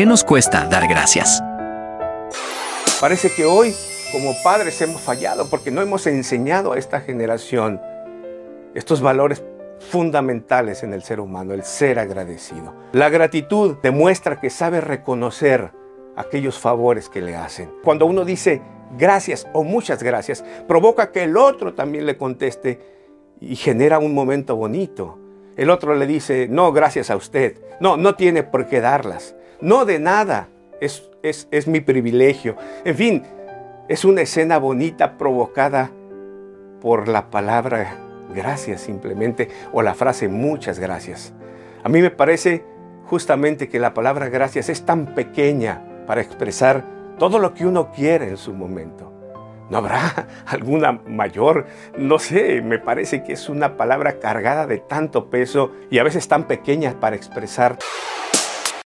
qué nos cuesta dar gracias? Parece que hoy como padres hemos fallado porque no hemos enseñado a esta generación estos valores fundamentales en el ser humano, el ser agradecido. La gratitud demuestra que sabe reconocer aquellos favores que le hacen. Cuando uno dice gracias o muchas gracias, provoca que el otro también le conteste y genera un momento bonito. El otro le dice, no, gracias a usted. No, no tiene por qué darlas. No de nada. Es, es, es mi privilegio. En fin, es una escena bonita provocada por la palabra gracias simplemente o la frase muchas gracias. A mí me parece justamente que la palabra gracias es tan pequeña para expresar todo lo que uno quiere en su momento. ¿No habrá alguna mayor? No sé, me parece que es una palabra cargada de tanto peso y a veces tan pequeña para expresar